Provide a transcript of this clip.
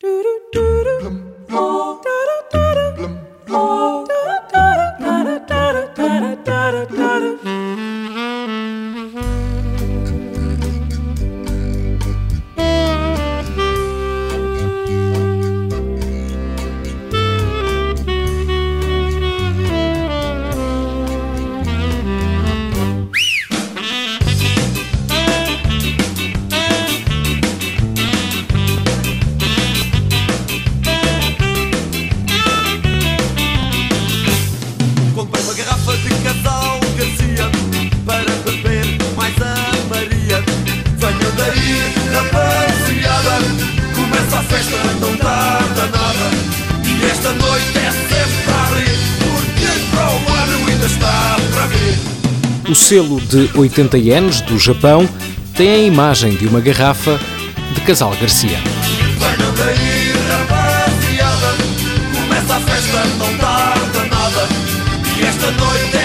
Do do do do. Rapaziada Começa a festa, não tarda nada. E esta noite é sempre para rir Porque para o ano ainda está para vir. O selo de 80 anos do Japão tem a imagem de uma garrafa de Casal Garcia. Venham daí, rapaziada. Começa a festa, não tarda nada. E esta noite